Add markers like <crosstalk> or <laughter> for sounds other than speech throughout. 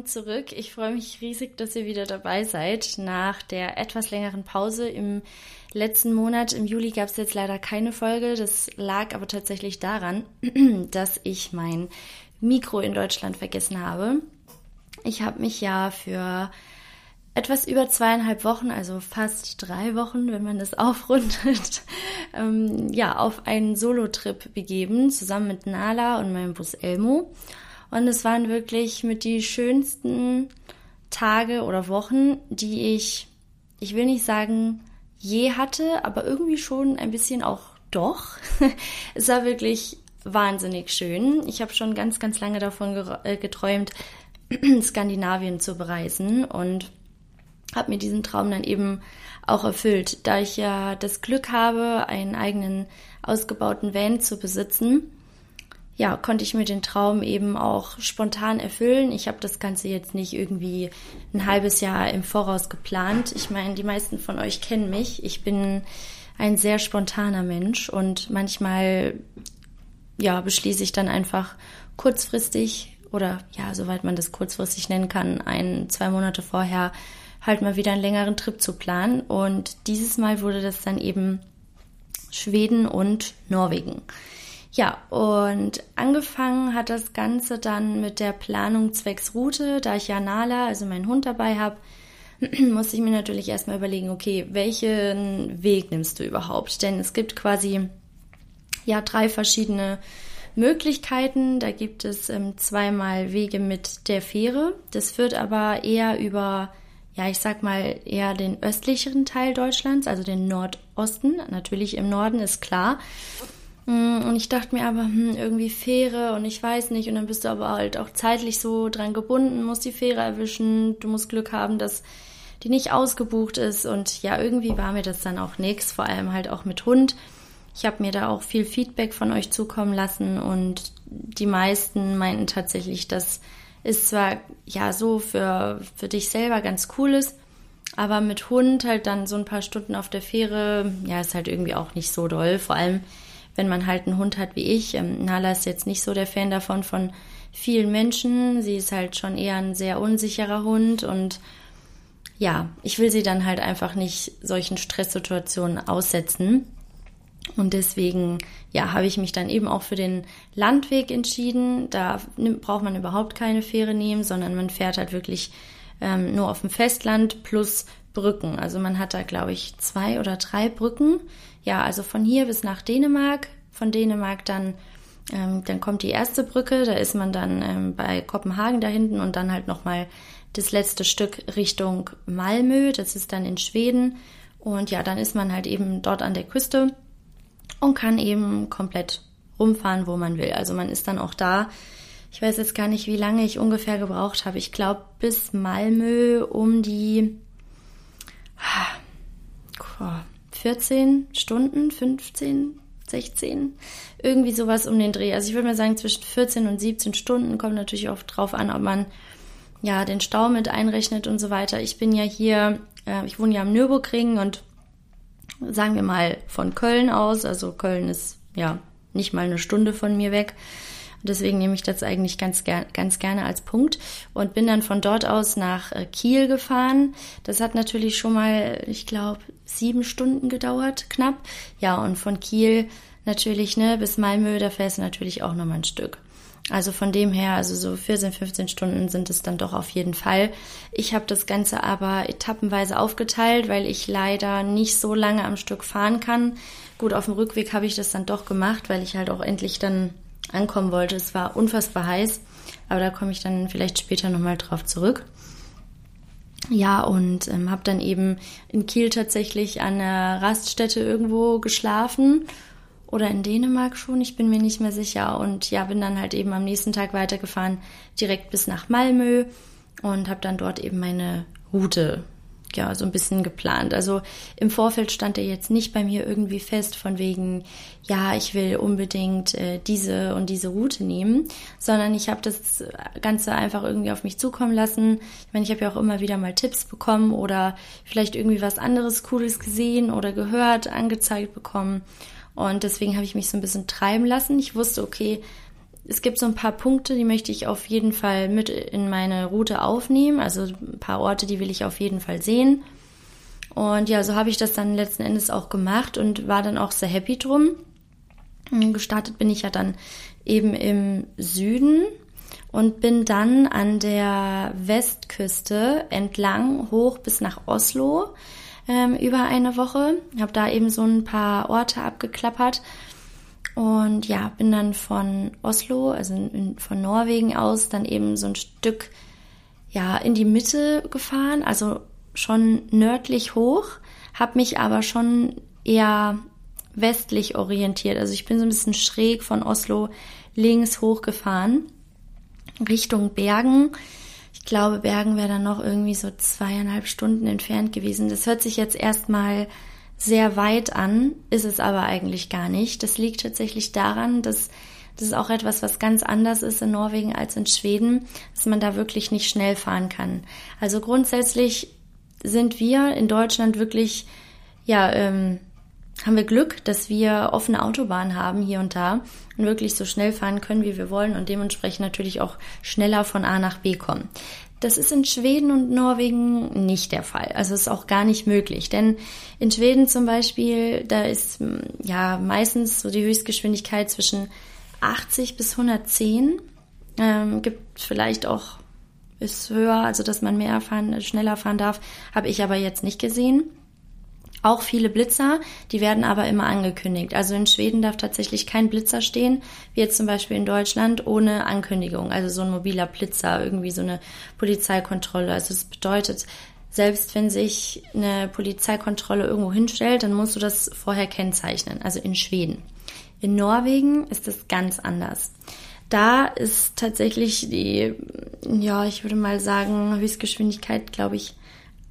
willkommen zurück. Ich freue mich riesig, dass ihr wieder dabei seid. Nach der etwas längeren Pause im letzten Monat, im Juli, gab es jetzt leider keine Folge. Das lag aber tatsächlich daran, <clears throat> dass ich mein Mikro in Deutschland vergessen habe. Ich habe mich ja für etwas über zweieinhalb Wochen, also fast drei Wochen, wenn man das <laughs> aufrundet, ähm, ja, auf einen Solo-Trip begeben, zusammen mit Nala und meinem Bus Elmo. Und es waren wirklich mit die schönsten Tage oder Wochen, die ich, ich will nicht sagen, je hatte, aber irgendwie schon ein bisschen auch doch. <laughs> es war wirklich wahnsinnig schön. Ich habe schon ganz, ganz lange davon äh, geträumt, <clears throat> Skandinavien zu bereisen und habe mir diesen Traum dann eben auch erfüllt, da ich ja das Glück habe, einen eigenen ausgebauten Van zu besitzen. Ja, konnte ich mir den Traum eben auch spontan erfüllen. Ich habe das Ganze jetzt nicht irgendwie ein halbes Jahr im Voraus geplant. Ich meine, die meisten von euch kennen mich. Ich bin ein sehr spontaner Mensch und manchmal ja, beschließe ich dann einfach kurzfristig oder ja, soweit man das kurzfristig nennen kann, ein, zwei Monate vorher halt mal wieder einen längeren Trip zu planen. Und dieses Mal wurde das dann eben Schweden und Norwegen. Ja, und angefangen hat das Ganze dann mit der Planung zwecks Route. Da ich ja Nala, also meinen Hund dabei habe, <clears throat> musste ich mir natürlich erstmal überlegen, okay, welchen Weg nimmst du überhaupt? Denn es gibt quasi ja drei verschiedene Möglichkeiten. Da gibt es ähm, zweimal Wege mit der Fähre. Das führt aber eher über ja, ich sag mal, eher den östlicheren Teil Deutschlands, also den Nordosten. Natürlich im Norden ist klar. Mm, und ich dachte mir aber, hm, irgendwie Fähre und ich weiß nicht. Und dann bist du aber halt auch zeitlich so dran gebunden, musst die Fähre erwischen. Du musst Glück haben, dass die nicht ausgebucht ist. Und ja, irgendwie war mir das dann auch nichts, vor allem halt auch mit Hund. Ich habe mir da auch viel Feedback von euch zukommen lassen und die meisten meinten tatsächlich, dass ist zwar ja so für, für dich selber ganz cool ist, aber mit Hund halt dann so ein paar Stunden auf der Fähre, ja, ist halt irgendwie auch nicht so doll. Vor allem, wenn man halt einen Hund hat wie ich. Ähm, Nala ist jetzt nicht so der Fan davon von vielen Menschen. Sie ist halt schon eher ein sehr unsicherer Hund und ja, ich will sie dann halt einfach nicht solchen Stresssituationen aussetzen. Und deswegen, ja, habe ich mich dann eben auch für den Landweg entschieden. Da braucht man überhaupt keine Fähre nehmen, sondern man fährt halt wirklich ähm, nur auf dem Festland plus Brücken. Also man hat da, glaube ich, zwei oder drei Brücken. Ja, also von hier bis nach Dänemark. Von Dänemark dann, ähm, dann kommt die erste Brücke. Da ist man dann ähm, bei Kopenhagen da hinten und dann halt nochmal das letzte Stück Richtung Malmö. Das ist dann in Schweden. Und ja, dann ist man halt eben dort an der Küste und kann eben komplett rumfahren, wo man will. Also man ist dann auch da. Ich weiß jetzt gar nicht, wie lange ich ungefähr gebraucht habe. Ich glaube bis Malmö um die 14 Stunden, 15, 16, irgendwie sowas um den Dreh. Also ich würde mal sagen, zwischen 14 und 17 Stunden kommt natürlich auch drauf an, ob man ja den Stau mit einrechnet und so weiter. Ich bin ja hier, äh, ich wohne ja am Nürburgring und sagen wir mal von Köln aus. Also Köln ist ja nicht mal eine Stunde von mir weg. Deswegen nehme ich das eigentlich ganz, ger ganz gerne als Punkt und bin dann von dort aus nach äh, Kiel gefahren. Das hat natürlich schon mal, ich glaube, sieben Stunden gedauert, knapp. Ja, und von Kiel natürlich, ne, bis Malmö, da fährst du natürlich auch nochmal ein Stück. Also von dem her, also so 14, 15 Stunden sind es dann doch auf jeden Fall. Ich habe das Ganze aber etappenweise aufgeteilt, weil ich leider nicht so lange am Stück fahren kann. Gut, auf dem Rückweg habe ich das dann doch gemacht, weil ich halt auch endlich dann ankommen wollte. Es war unfassbar heiß, aber da komme ich dann vielleicht später nochmal drauf zurück. Ja, und ähm, habe dann eben in Kiel tatsächlich an einer Raststätte irgendwo geschlafen oder in Dänemark schon, ich bin mir nicht mehr sicher. Und ja, bin dann halt eben am nächsten Tag weitergefahren, direkt bis nach Malmö und habe dann dort eben meine Route ja, so ein bisschen geplant. Also im Vorfeld stand er jetzt nicht bei mir irgendwie fest von wegen, ja, ich will unbedingt äh, diese und diese Route nehmen, sondern ich habe das Ganze einfach irgendwie auf mich zukommen lassen. Ich meine, ich habe ja auch immer wieder mal Tipps bekommen oder vielleicht irgendwie was anderes Cooles gesehen oder gehört, angezeigt bekommen. Und deswegen habe ich mich so ein bisschen treiben lassen. Ich wusste, okay, es gibt so ein paar Punkte, die möchte ich auf jeden Fall mit in meine Route aufnehmen. Also ein paar Orte, die will ich auf jeden Fall sehen. Und ja, so habe ich das dann letzten Endes auch gemacht und war dann auch sehr happy drum. Gestartet bin ich ja dann eben im Süden und bin dann an der Westküste entlang hoch bis nach Oslo ähm, über eine Woche. Habe da eben so ein paar Orte abgeklappert und ja, bin dann von Oslo, also in, von Norwegen aus, dann eben so ein Stück ja in die Mitte gefahren, also schon nördlich hoch, habe mich aber schon eher westlich orientiert. Also ich bin so ein bisschen schräg von Oslo links hochgefahren Richtung Bergen. Ich glaube, Bergen wäre dann noch irgendwie so zweieinhalb Stunden entfernt gewesen. Das hört sich jetzt erstmal sehr weit an, ist es aber eigentlich gar nicht. Das liegt tatsächlich daran, dass das ist auch etwas, was ganz anders ist in Norwegen als in Schweden, dass man da wirklich nicht schnell fahren kann. Also grundsätzlich sind wir in Deutschland wirklich, ja, ähm, haben wir Glück, dass wir offene Autobahnen haben hier und da und wirklich so schnell fahren können, wie wir wollen und dementsprechend natürlich auch schneller von A nach B kommen. Das ist in Schweden und Norwegen nicht der Fall. Also ist auch gar nicht möglich. Denn in Schweden zum Beispiel, da ist ja meistens so die Höchstgeschwindigkeit zwischen 80 bis 110. Ähm, gibt vielleicht auch ist höher, also dass man mehr fahren, schneller fahren darf, habe ich aber jetzt nicht gesehen. Auch viele Blitzer, die werden aber immer angekündigt. Also in Schweden darf tatsächlich kein Blitzer stehen, wie jetzt zum Beispiel in Deutschland, ohne Ankündigung. Also so ein mobiler Blitzer, irgendwie so eine Polizeikontrolle. Also das bedeutet, selbst wenn sich eine Polizeikontrolle irgendwo hinstellt, dann musst du das vorher kennzeichnen. Also in Schweden. In Norwegen ist es ganz anders. Da ist tatsächlich die, ja, ich würde mal sagen, Höchstgeschwindigkeit, glaube ich,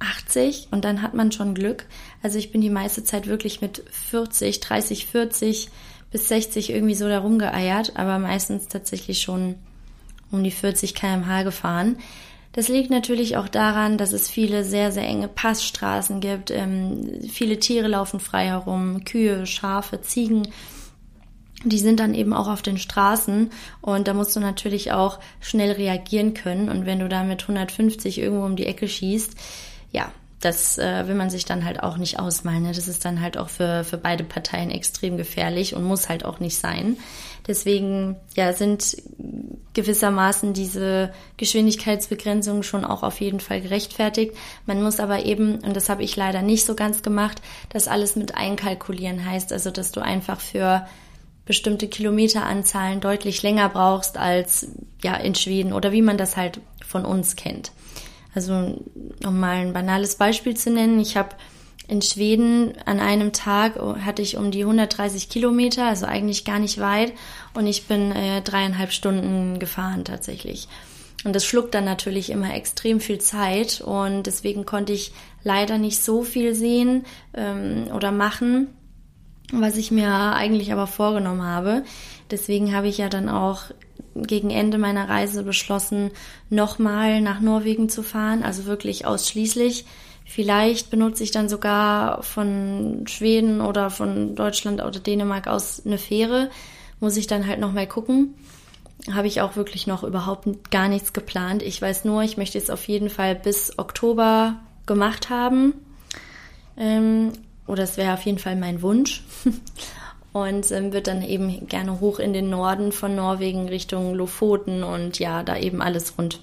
80 und dann hat man schon Glück. Also ich bin die meiste Zeit wirklich mit 40, 30, 40 bis 60 irgendwie so da rumgeeiert, aber meistens tatsächlich schon um die 40 kmh gefahren. Das liegt natürlich auch daran, dass es viele sehr, sehr enge Passstraßen gibt. Ähm, viele Tiere laufen frei herum, Kühe, Schafe, Ziegen. Die sind dann eben auch auf den Straßen und da musst du natürlich auch schnell reagieren können. Und wenn du da mit 150 irgendwo um die Ecke schießt, ja, das äh, will man sich dann halt auch nicht ausmalen. Ne? Das ist dann halt auch für, für beide Parteien extrem gefährlich und muss halt auch nicht sein. Deswegen ja, sind gewissermaßen diese Geschwindigkeitsbegrenzungen schon auch auf jeden Fall gerechtfertigt. Man muss aber eben, und das habe ich leider nicht so ganz gemacht, das alles mit einkalkulieren heißt, also dass du einfach für bestimmte Kilometeranzahlen deutlich länger brauchst als ja in Schweden oder wie man das halt von uns kennt. Also um mal ein banales Beispiel zu nennen, ich habe in Schweden an einem Tag hatte ich um die 130 Kilometer, also eigentlich gar nicht weit, und ich bin äh, dreieinhalb Stunden gefahren tatsächlich. Und das schluckt dann natürlich immer extrem viel Zeit und deswegen konnte ich leider nicht so viel sehen ähm, oder machen, was ich mir eigentlich aber vorgenommen habe. Deswegen habe ich ja dann auch gegen Ende meiner Reise beschlossen, nochmal nach Norwegen zu fahren, also wirklich ausschließlich. Vielleicht benutze ich dann sogar von Schweden oder von Deutschland oder Dänemark aus eine Fähre. Muss ich dann halt nochmal gucken. Habe ich auch wirklich noch überhaupt gar nichts geplant. Ich weiß nur, ich möchte es auf jeden Fall bis Oktober gemacht haben. Ähm, oder es wäre auf jeden Fall mein Wunsch. <laughs> und ähm, wird dann eben gerne hoch in den Norden von Norwegen Richtung Lofoten und ja, da eben alles rund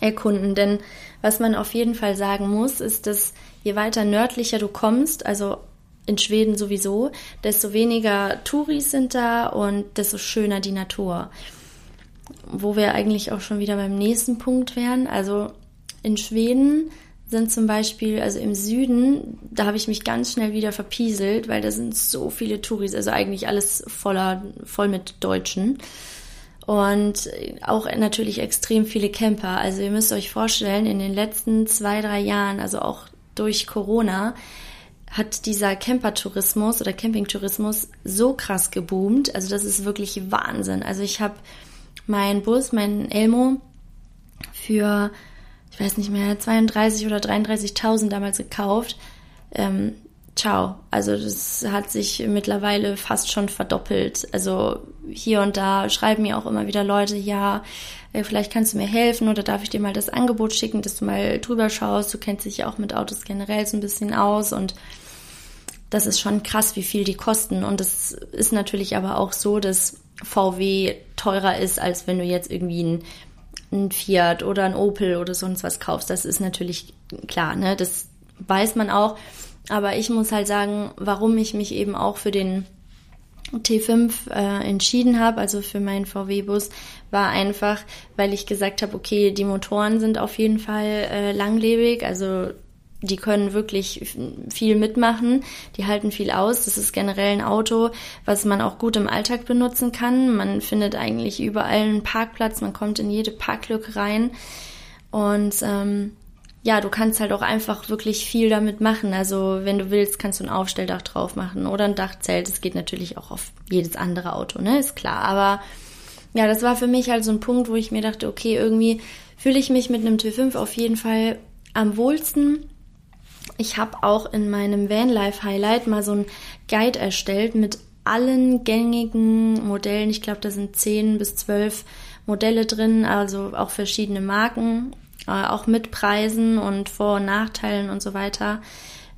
erkunden. Denn was man auf jeden Fall sagen muss, ist, dass je weiter nördlicher du kommst, also in Schweden sowieso, desto weniger Touris sind da und desto schöner die Natur. Wo wir eigentlich auch schon wieder beim nächsten Punkt wären. Also in Schweden sind zum Beispiel, also im Süden, da habe ich mich ganz schnell wieder verpieselt, weil da sind so viele Touris, also eigentlich alles voller, voll mit Deutschen. Und auch natürlich extrem viele Camper. Also ihr müsst euch vorstellen, in den letzten zwei, drei Jahren, also auch durch Corona, hat dieser Campertourismus oder Campingtourismus so krass geboomt. Also das ist wirklich Wahnsinn. Also ich habe meinen Bus, meinen Elmo, für ich weiß nicht mehr, 32 oder 33.000 damals gekauft. Ähm, ciao. Also das hat sich mittlerweile fast schon verdoppelt. Also hier und da schreiben mir auch immer wieder Leute, ja, äh, vielleicht kannst du mir helfen oder darf ich dir mal das Angebot schicken, dass du mal drüber schaust. Du kennst dich ja auch mit Autos generell so ein bisschen aus und das ist schon krass, wie viel die kosten. Und es ist natürlich aber auch so, dass VW teurer ist, als wenn du jetzt irgendwie ein, ein Fiat oder ein Opel oder sonst was kaufst. Das ist natürlich klar, ne? Das weiß man auch. Aber ich muss halt sagen, warum ich mich eben auch für den T5 äh, entschieden habe, also für meinen VW-Bus, war einfach, weil ich gesagt habe, okay, die Motoren sind auf jeden Fall äh, langlebig, also die können wirklich viel mitmachen, die halten viel aus. Das ist generell ein Auto, was man auch gut im Alltag benutzen kann. Man findet eigentlich überall einen Parkplatz, man kommt in jede Parklücke rein und ähm, ja, du kannst halt auch einfach wirklich viel damit machen. Also wenn du willst, kannst du ein Aufstelldach drauf machen oder ein Dachzelt. Das geht natürlich auch auf jedes andere Auto, ne? Ist klar. Aber ja, das war für mich halt so ein Punkt, wo ich mir dachte, okay, irgendwie fühle ich mich mit einem T5 auf jeden Fall am wohlsten. Ich habe auch in meinem Vanlife Highlight mal so ein Guide erstellt mit allen gängigen Modellen. Ich glaube, da sind 10 bis 12 Modelle drin, also auch verschiedene Marken äh, auch mit Preisen und Vor- und Nachteilen und so weiter,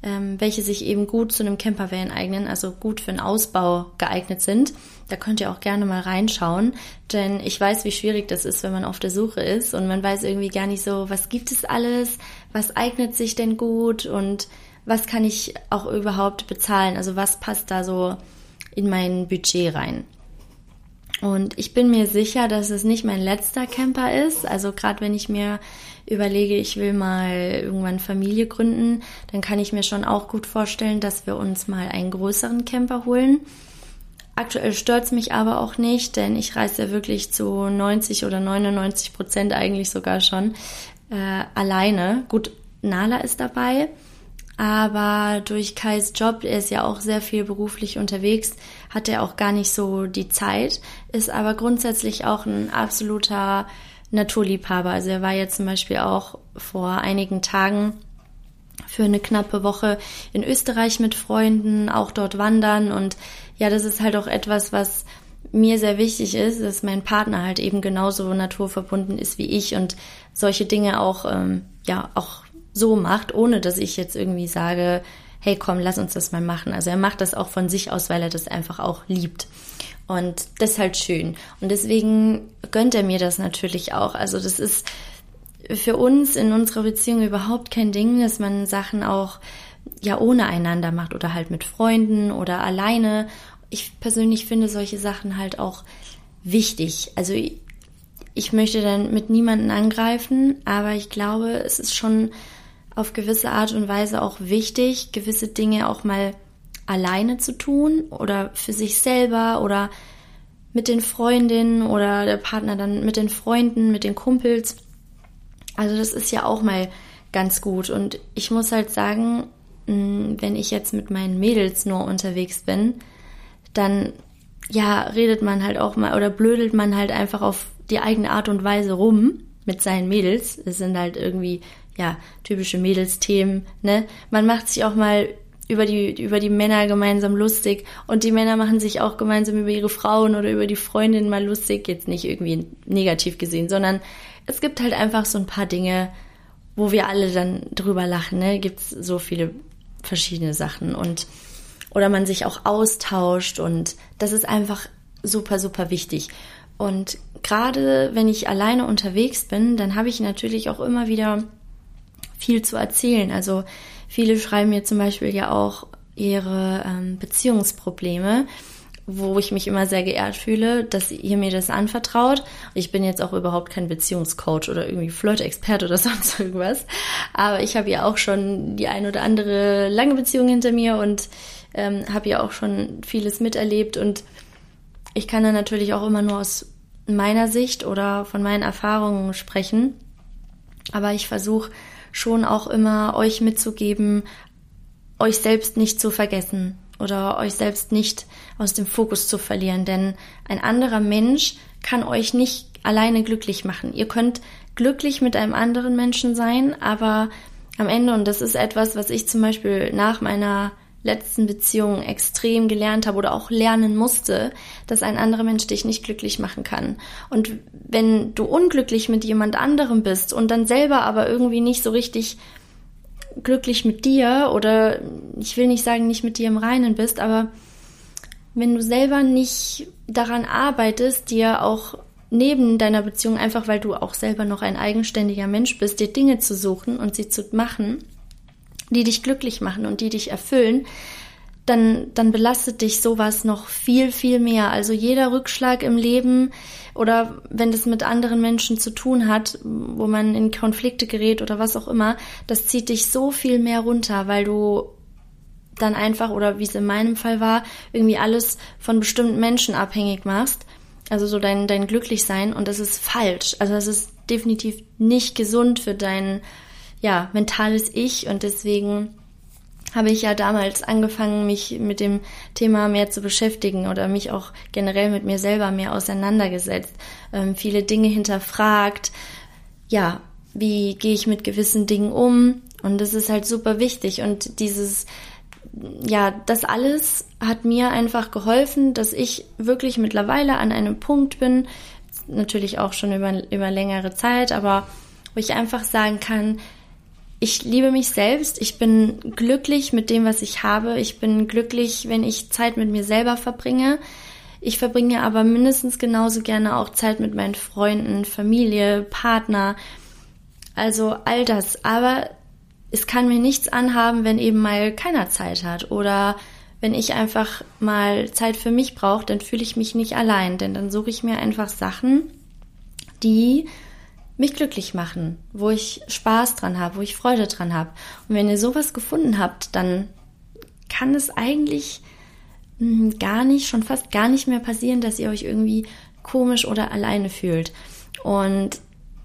ähm, welche sich eben gut zu einem Campervan eignen, also gut für einen Ausbau geeignet sind. Da könnt ihr auch gerne mal reinschauen, denn ich weiß, wie schwierig das ist, wenn man auf der Suche ist und man weiß irgendwie gar nicht so, was gibt es alles, was eignet sich denn gut und was kann ich auch überhaupt bezahlen, also was passt da so in mein Budget rein. Und ich bin mir sicher, dass es nicht mein letzter Camper ist. Also gerade wenn ich mir überlege, ich will mal irgendwann Familie gründen, dann kann ich mir schon auch gut vorstellen, dass wir uns mal einen größeren Camper holen. Aktuell stört's mich aber auch nicht, denn ich reise ja wirklich zu 90 oder 99 Prozent eigentlich sogar schon äh, alleine. Gut, Nala ist dabei, aber durch Kais Job, er ist ja auch sehr viel beruflich unterwegs, hat er auch gar nicht so die Zeit, ist aber grundsätzlich auch ein absoluter Naturliebhaber. Also er war jetzt zum Beispiel auch vor einigen Tagen für eine knappe Woche in Österreich mit Freunden, auch dort wandern. Und ja, das ist halt auch etwas, was mir sehr wichtig ist, dass mein Partner halt eben genauso naturverbunden ist wie ich und solche Dinge auch, ähm, ja, auch so macht, ohne dass ich jetzt irgendwie sage, hey komm, lass uns das mal machen. Also er macht das auch von sich aus, weil er das einfach auch liebt. Und das ist halt schön. Und deswegen gönnt er mir das natürlich auch. Also das ist für uns in unserer Beziehung überhaupt kein Ding, dass man Sachen auch ja ohne einander macht oder halt mit Freunden oder alleine. Ich persönlich finde solche Sachen halt auch wichtig. Also ich, ich möchte dann mit niemanden angreifen, aber ich glaube, es ist schon auf gewisse Art und Weise auch wichtig, gewisse Dinge auch mal alleine zu tun oder für sich selber oder mit den Freundinnen oder der Partner dann mit den Freunden, mit den Kumpels. Also das ist ja auch mal ganz gut. Und ich muss halt sagen, mm, wenn ich jetzt mit meinen Mädels nur unterwegs bin, dann ja, redet man halt auch mal oder blödelt man halt einfach auf die eigene Art und Weise rum mit seinen Mädels. Es sind halt irgendwie, ja, typische Mädelsthemen, ne? Man macht sich auch mal über die, über die Männer gemeinsam lustig und die Männer machen sich auch gemeinsam über ihre Frauen oder über die Freundin mal lustig, jetzt nicht irgendwie negativ gesehen, sondern es gibt halt einfach so ein paar Dinge, wo wir alle dann drüber lachen, ne? Gibt's so viele verschiedene Sachen und oder man sich auch austauscht und das ist einfach super, super wichtig. Und gerade wenn ich alleine unterwegs bin, dann habe ich natürlich auch immer wieder viel zu erzählen. Also Viele schreiben mir zum Beispiel ja auch ihre ähm, Beziehungsprobleme, wo ich mich immer sehr geehrt fühle, dass ihr mir das anvertraut. Ich bin jetzt auch überhaupt kein Beziehungscoach oder irgendwie Flirt-Experte oder <laughs> sonst irgendwas. Aber ich habe ja auch schon die ein oder andere lange Beziehung hinter mir und ähm, habe ja auch schon vieles miterlebt. Und ich kann da natürlich auch immer nur aus meiner Sicht oder von meinen Erfahrungen sprechen. Aber ich versuche schon auch immer euch mitzugeben, euch selbst nicht zu vergessen oder euch selbst nicht aus dem Fokus zu verlieren, denn ein anderer Mensch kann euch nicht alleine glücklich machen. Ihr könnt glücklich mit einem anderen Menschen sein, aber am Ende, und das ist etwas, was ich zum Beispiel nach meiner letzten Beziehungen extrem gelernt habe oder auch lernen musste, dass ein anderer Mensch dich nicht glücklich machen kann. Und wenn du unglücklich mit jemand anderem bist und dann selber aber irgendwie nicht so richtig glücklich mit dir oder ich will nicht sagen, nicht mit dir im Reinen bist, aber wenn du selber nicht daran arbeitest, dir auch neben deiner Beziehung, einfach weil du auch selber noch ein eigenständiger Mensch bist, dir Dinge zu suchen und sie zu machen, die dich glücklich machen und die dich erfüllen, dann, dann belastet dich sowas noch viel, viel mehr. Also jeder Rückschlag im Leben oder wenn das mit anderen Menschen zu tun hat, wo man in Konflikte gerät oder was auch immer, das zieht dich so viel mehr runter, weil du dann einfach, oder wie es in meinem Fall war, irgendwie alles von bestimmten Menschen abhängig machst. Also so dein, dein Glücklichsein und das ist falsch. Also das ist definitiv nicht gesund für dein, ja, mentales Ich. Und deswegen habe ich ja damals angefangen, mich mit dem Thema mehr zu beschäftigen oder mich auch generell mit mir selber mehr auseinandergesetzt, ähm, viele Dinge hinterfragt, ja, wie gehe ich mit gewissen Dingen um? Und das ist halt super wichtig. Und dieses ja, das alles hat mir einfach geholfen, dass ich wirklich mittlerweile an einem Punkt bin, natürlich auch schon über, über längere Zeit, aber wo ich einfach sagen kann, ich liebe mich selbst, ich bin glücklich mit dem, was ich habe, ich bin glücklich, wenn ich Zeit mit mir selber verbringe. Ich verbringe aber mindestens genauso gerne auch Zeit mit meinen Freunden, Familie, Partner, also all das. Aber es kann mir nichts anhaben, wenn eben mal keiner Zeit hat. Oder wenn ich einfach mal Zeit für mich brauche, dann fühle ich mich nicht allein, denn dann suche ich mir einfach Sachen, die mich glücklich machen, wo ich Spaß dran habe, wo ich Freude dran habe. Und wenn ihr sowas gefunden habt, dann kann es eigentlich hm, gar nicht, schon fast gar nicht mehr passieren, dass ihr euch irgendwie komisch oder alleine fühlt. Und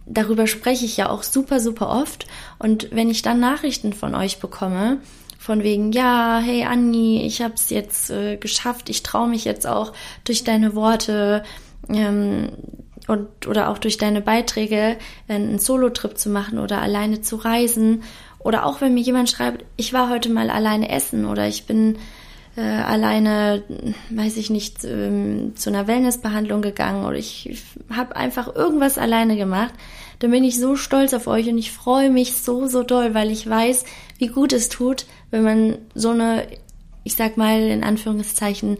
darüber spreche ich ja auch super, super oft. Und wenn ich dann Nachrichten von euch bekomme, von wegen, ja, hey Anni, ich habe es jetzt äh, geschafft, ich traue mich jetzt auch durch deine Worte, ähm, und, oder auch durch deine Beiträge einen Solo-Trip zu machen oder alleine zu reisen. Oder auch wenn mir jemand schreibt, ich war heute mal alleine essen oder ich bin äh, alleine, weiß ich nicht, ähm, zu einer Wellnessbehandlung gegangen oder ich, ich habe einfach irgendwas alleine gemacht, dann bin ich so stolz auf euch und ich freue mich so, so doll, weil ich weiß, wie gut es tut, wenn man so eine, ich sag mal in Anführungszeichen,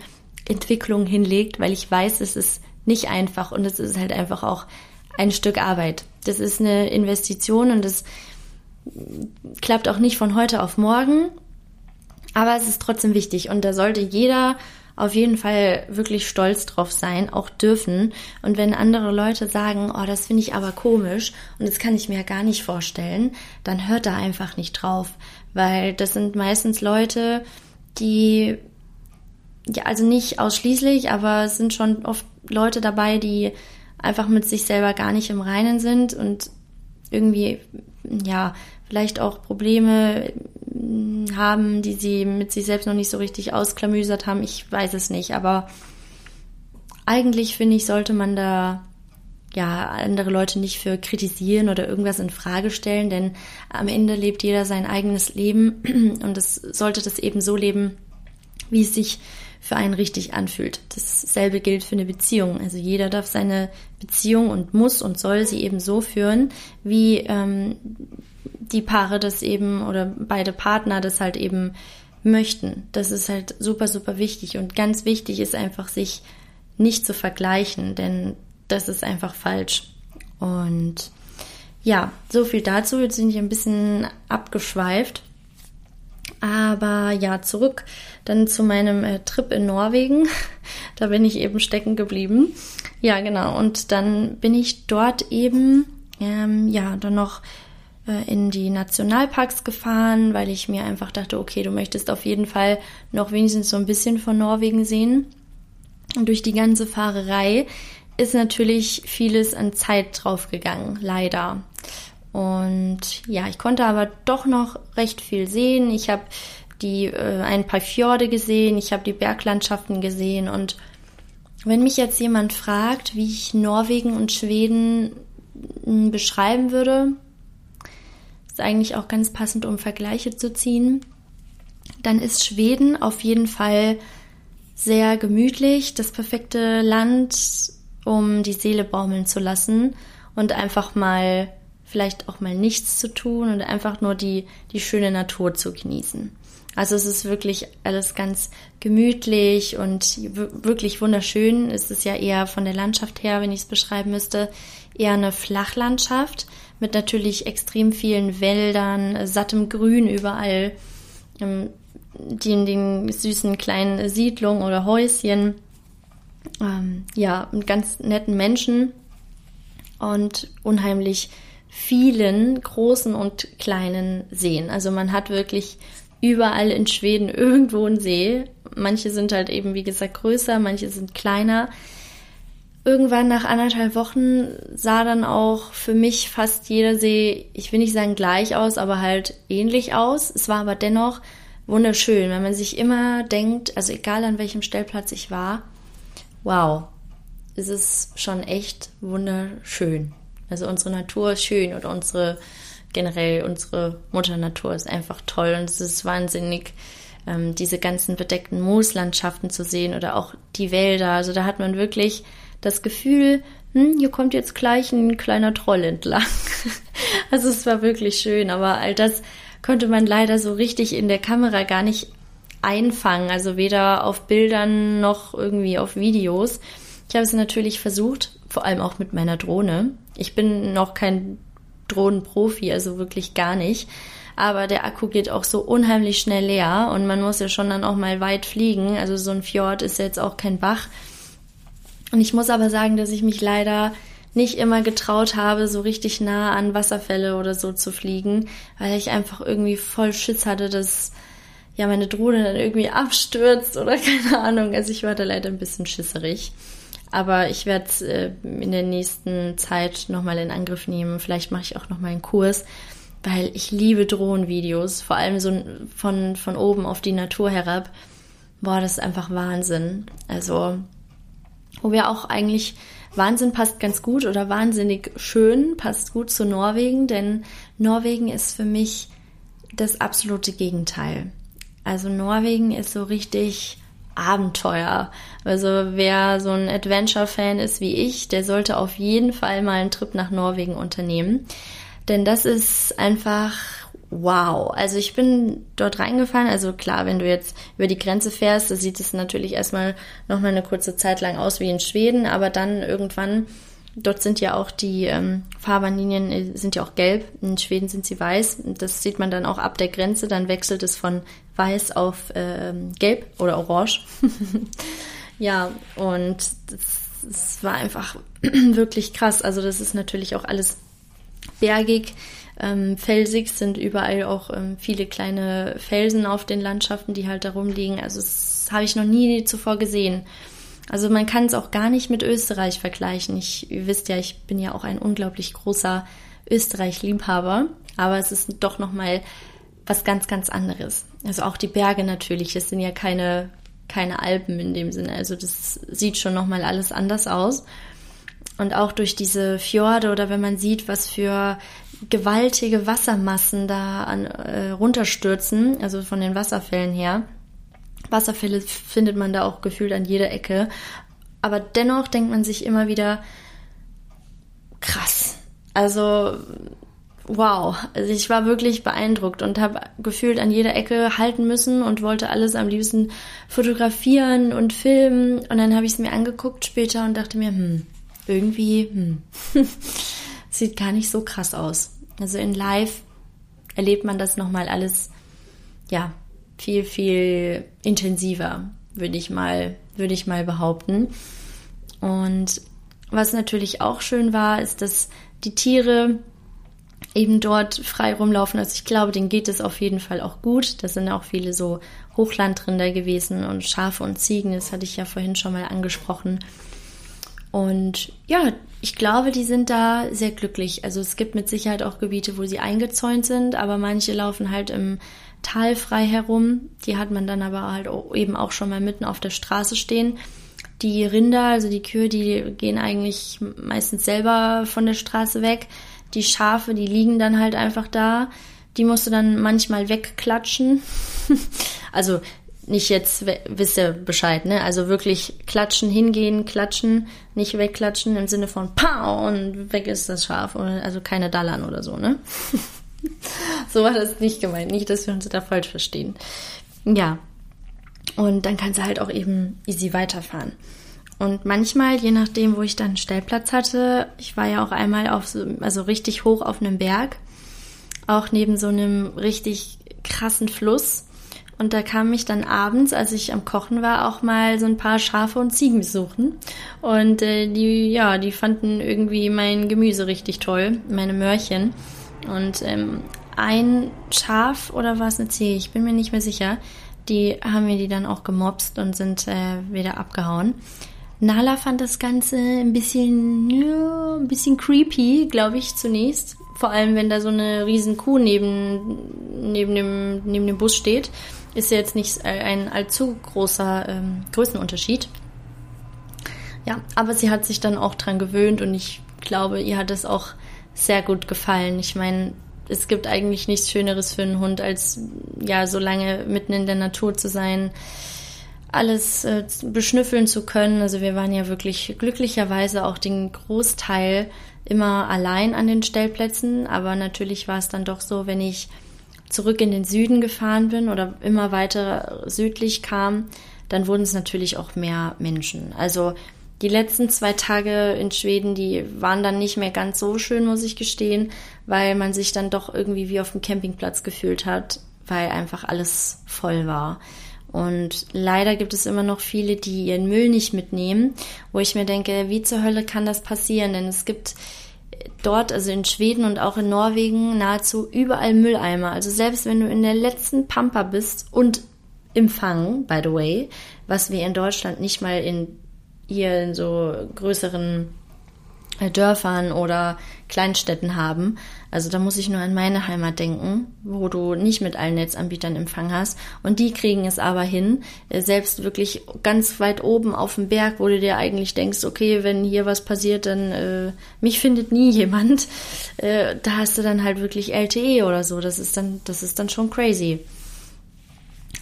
Entwicklung hinlegt, weil ich weiß, es ist nicht einfach und es ist halt einfach auch ein Stück Arbeit. Das ist eine Investition und das klappt auch nicht von heute auf morgen, aber es ist trotzdem wichtig und da sollte jeder auf jeden Fall wirklich stolz drauf sein, auch dürfen. Und wenn andere Leute sagen, oh, das finde ich aber komisch und das kann ich mir gar nicht vorstellen, dann hört da einfach nicht drauf, weil das sind meistens Leute, die ja, also nicht ausschließlich, aber es sind schon oft Leute dabei, die einfach mit sich selber gar nicht im Reinen sind und irgendwie, ja, vielleicht auch Probleme hm, haben, die sie mit sich selbst noch nicht so richtig ausklamüsert haben. Ich weiß es nicht, aber eigentlich finde ich, sollte man da ja andere Leute nicht für kritisieren oder irgendwas in Frage stellen, denn am Ende lebt jeder sein eigenes Leben <clears throat> und es sollte das eben so leben, wie es sich für einen richtig anfühlt. Dasselbe gilt für eine Beziehung. Also jeder darf seine Beziehung und muss und soll sie eben so führen, wie ähm, die Paare das eben oder beide Partner das halt eben möchten. Das ist halt super, super wichtig. Und ganz wichtig ist einfach, sich nicht zu vergleichen, denn das ist einfach falsch. Und ja, so viel dazu. Jetzt bin ich ein bisschen abgeschweift. Aber ja, zurück dann zu meinem äh, Trip in Norwegen. <laughs> da bin ich eben stecken geblieben. Ja, genau. Und dann bin ich dort eben, ähm, ja, dann noch äh, in die Nationalparks gefahren, weil ich mir einfach dachte, okay, du möchtest auf jeden Fall noch wenigstens so ein bisschen von Norwegen sehen. Und durch die ganze Fahrerei ist natürlich vieles an Zeit draufgegangen, leider. Und ja, ich konnte aber doch noch recht viel sehen. Ich habe die äh, ein paar Fjorde gesehen, ich habe die Berglandschaften gesehen und wenn mich jetzt jemand fragt, wie ich Norwegen und Schweden hm, beschreiben würde, ist eigentlich auch ganz passend, um Vergleiche zu ziehen. dann ist Schweden auf jeden Fall sehr gemütlich, das perfekte Land, um die Seele baumeln zu lassen und einfach mal vielleicht auch mal nichts zu tun und einfach nur die, die schöne Natur zu genießen. Also es ist wirklich alles ganz gemütlich und wirklich wunderschön. Es ist ja eher von der Landschaft her, wenn ich es beschreiben müsste, eher eine Flachlandschaft mit natürlich extrem vielen Wäldern, sattem Grün überall, ähm, die in den süßen kleinen Siedlungen oder Häuschen, ähm, ja, mit ganz netten Menschen und unheimlich vielen großen und kleinen Seen. Also man hat wirklich überall in Schweden <laughs> irgendwo ein See. Manche sind halt eben, wie gesagt, größer, manche sind kleiner. Irgendwann nach anderthalb Wochen sah dann auch für mich fast jeder See, ich will nicht sagen gleich aus, aber halt ähnlich aus. Es war aber dennoch wunderschön, wenn man sich immer denkt, also egal an welchem Stellplatz ich war, wow, es ist schon echt wunderschön. Also unsere Natur ist schön oder unsere generell unsere Mutter Natur ist einfach toll und es ist wahnsinnig, ähm, diese ganzen bedeckten Mooslandschaften zu sehen oder auch die Wälder. Also da hat man wirklich das Gefühl, hm, hier kommt jetzt gleich ein kleiner Troll entlang. <laughs> also es war wirklich schön, aber all das konnte man leider so richtig in der Kamera gar nicht einfangen, also weder auf Bildern noch irgendwie auf Videos. Ich habe es natürlich versucht, vor allem auch mit meiner Drohne. Ich bin noch kein Drohnenprofi, also wirklich gar nicht. Aber der Akku geht auch so unheimlich schnell leer und man muss ja schon dann auch mal weit fliegen. Also so ein Fjord ist jetzt auch kein Bach. Und ich muss aber sagen, dass ich mich leider nicht immer getraut habe, so richtig nah an Wasserfälle oder so zu fliegen, weil ich einfach irgendwie voll Schiss hatte, dass ja meine Drohne dann irgendwie abstürzt oder <laughs> keine Ahnung. Also ich war da leider ein bisschen schisserig. Aber ich werde es äh, in der nächsten Zeit nochmal in Angriff nehmen. Vielleicht mache ich auch nochmal einen Kurs, weil ich liebe Drohnenvideos, vor allem so von, von oben auf die Natur herab. Boah, das ist einfach Wahnsinn. Also, wo wir auch eigentlich, Wahnsinn passt ganz gut oder wahnsinnig schön, passt gut zu Norwegen, denn Norwegen ist für mich das absolute Gegenteil. Also Norwegen ist so richtig Abenteuer. Also wer so ein Adventure-Fan ist wie ich, der sollte auf jeden Fall mal einen Trip nach Norwegen unternehmen. Denn das ist einfach wow. Also ich bin dort reingefahren. Also klar, wenn du jetzt über die Grenze fährst, sieht es natürlich erstmal nochmal eine kurze Zeit lang aus wie in Schweden, aber dann irgendwann Dort sind ja auch die ähm, Fahrbahnlinien äh, sind ja auch gelb. In Schweden sind sie weiß. Das sieht man dann auch ab der Grenze. Dann wechselt es von weiß auf äh, gelb oder orange. <laughs> ja, und das, war einfach <clears throat> wirklich krass. Also das ist natürlich auch alles bergig. Ähm, felsig sind überall auch ähm, viele kleine Felsen auf den Landschaften, die halt da rumliegen. Also das habe ich noch nie zuvor gesehen. Also man kann es auch gar nicht mit Österreich vergleichen. Ich, ihr wisst ja, ich bin ja auch ein unglaublich großer Österreich-Liebhaber, aber es ist doch nochmal was ganz, ganz anderes. Also auch die Berge natürlich, das sind ja keine, keine Alpen in dem Sinne. Also das sieht schon nochmal alles anders aus. Und auch durch diese Fjorde oder wenn man sieht, was für gewaltige Wassermassen da an, äh, runterstürzen, also von den Wasserfällen her, Wasserfälle findet man da auch gefühlt an jeder Ecke. Aber dennoch denkt man sich immer wieder, krass. Also, wow. Also ich war wirklich beeindruckt und habe gefühlt an jeder Ecke halten müssen und wollte alles am liebsten fotografieren und filmen. Und dann habe ich es mir angeguckt später und dachte mir, hm, irgendwie, hm, <laughs> sieht gar nicht so krass aus. Also in Live erlebt man das nochmal alles, ja, viel, viel intensiver, würde ich mal, würde ich mal behaupten. Und was natürlich auch schön war, ist, dass die Tiere eben dort frei rumlaufen. Also ich glaube, denen geht es auf jeden Fall auch gut. Da sind auch viele so Hochlandrinder gewesen und Schafe und Ziegen, das hatte ich ja vorhin schon mal angesprochen. Und ja, ich glaube, die sind da sehr glücklich. Also es gibt mit Sicherheit auch Gebiete, wo sie eingezäunt sind, aber manche laufen halt im talfrei herum. Die hat man dann aber halt eben auch schon mal mitten auf der Straße stehen. Die Rinder, also die Kühe, die gehen eigentlich meistens selber von der Straße weg. Die Schafe, die liegen dann halt einfach da. Die musst du dann manchmal wegklatschen. <laughs> also nicht jetzt wisst ihr Bescheid, ne? Also wirklich klatschen, hingehen, klatschen, nicht wegklatschen im Sinne von Pow und weg ist das Schaf. Also keine Dallern oder so, ne? <laughs> so war das nicht gemeint. Nicht, dass wir uns da falsch verstehen. Ja. Und dann kannst du halt auch eben easy weiterfahren. Und manchmal, je nachdem, wo ich dann einen Stellplatz hatte, ich war ja auch einmal auf so, also richtig hoch auf einem Berg, auch neben so einem richtig krassen Fluss. Und da kam ich dann abends, als ich am Kochen war, auch mal so ein paar Schafe und Ziegen besuchen. Und äh, die, ja, die fanden irgendwie mein Gemüse richtig toll, meine Möhrchen. Und ähm, ein Schaf oder war es eine Ziege, ich bin mir nicht mehr sicher, die haben mir die dann auch gemobst und sind äh, wieder abgehauen. Nala fand das Ganze ein bisschen, ja, ein bisschen creepy, glaube ich, zunächst. Vor allem, wenn da so eine riesen Kuh neben, neben, dem, neben dem Bus steht, ist ja jetzt nicht ein allzu großer ähm, Größenunterschied. Ja, aber sie hat sich dann auch dran gewöhnt und ich glaube, ihr hat es auch sehr gut gefallen. Ich meine, es gibt eigentlich nichts Schöneres für einen Hund, als ja so lange mitten in der Natur zu sein alles äh, beschnüffeln zu können. Also wir waren ja wirklich glücklicherweise auch den Großteil immer allein an den Stellplätzen, aber natürlich war es dann doch so, wenn ich zurück in den Süden gefahren bin oder immer weiter südlich kam, dann wurden es natürlich auch mehr Menschen. Also die letzten zwei Tage in Schweden, die waren dann nicht mehr ganz so schön, muss ich gestehen, weil man sich dann doch irgendwie wie auf dem Campingplatz gefühlt hat, weil einfach alles voll war. Und leider gibt es immer noch viele, die ihren Müll nicht mitnehmen, wo ich mir denke, wie zur Hölle kann das passieren? Denn es gibt dort, also in Schweden und auch in Norwegen, nahezu überall Mülleimer. Also selbst wenn du in der letzten Pampa bist und im Fang, by the way, was wir in Deutschland nicht mal in hier in so größeren äh, Dörfern oder Kleinstädten haben. Also da muss ich nur an meine Heimat denken, wo du nicht mit allen Netzanbietern Empfang hast. Und die kriegen es aber hin, äh, selbst wirklich ganz weit oben auf dem Berg, wo du dir eigentlich denkst, okay, wenn hier was passiert, dann äh, mich findet nie jemand. Äh, da hast du dann halt wirklich LTE oder so. Das ist dann, das ist dann schon crazy.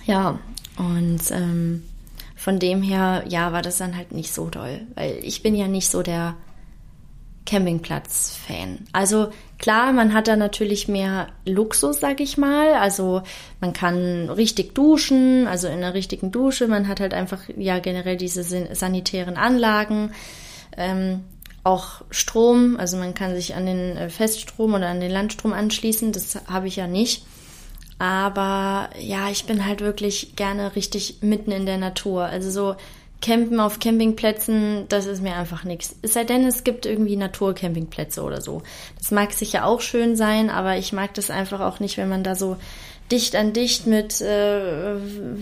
Ja, und ähm, von dem her, ja, war das dann halt nicht so doll, weil ich bin ja nicht so der Campingplatz-Fan. Also klar, man hat da natürlich mehr Luxus, sag ich mal. Also man kann richtig duschen, also in einer richtigen Dusche. Man hat halt einfach ja generell diese sanitären Anlagen. Ähm, auch Strom, also man kann sich an den äh, Feststrom oder an den Landstrom anschließen. Das habe ich ja nicht. Aber ja, ich bin halt wirklich gerne richtig mitten in der Natur. Also so Campen auf Campingplätzen, das ist mir einfach nichts. Es sei denn, es gibt irgendwie Naturcampingplätze oder so. Das mag sicher auch schön sein, aber ich mag das einfach auch nicht, wenn man da so dicht an dicht mit, äh,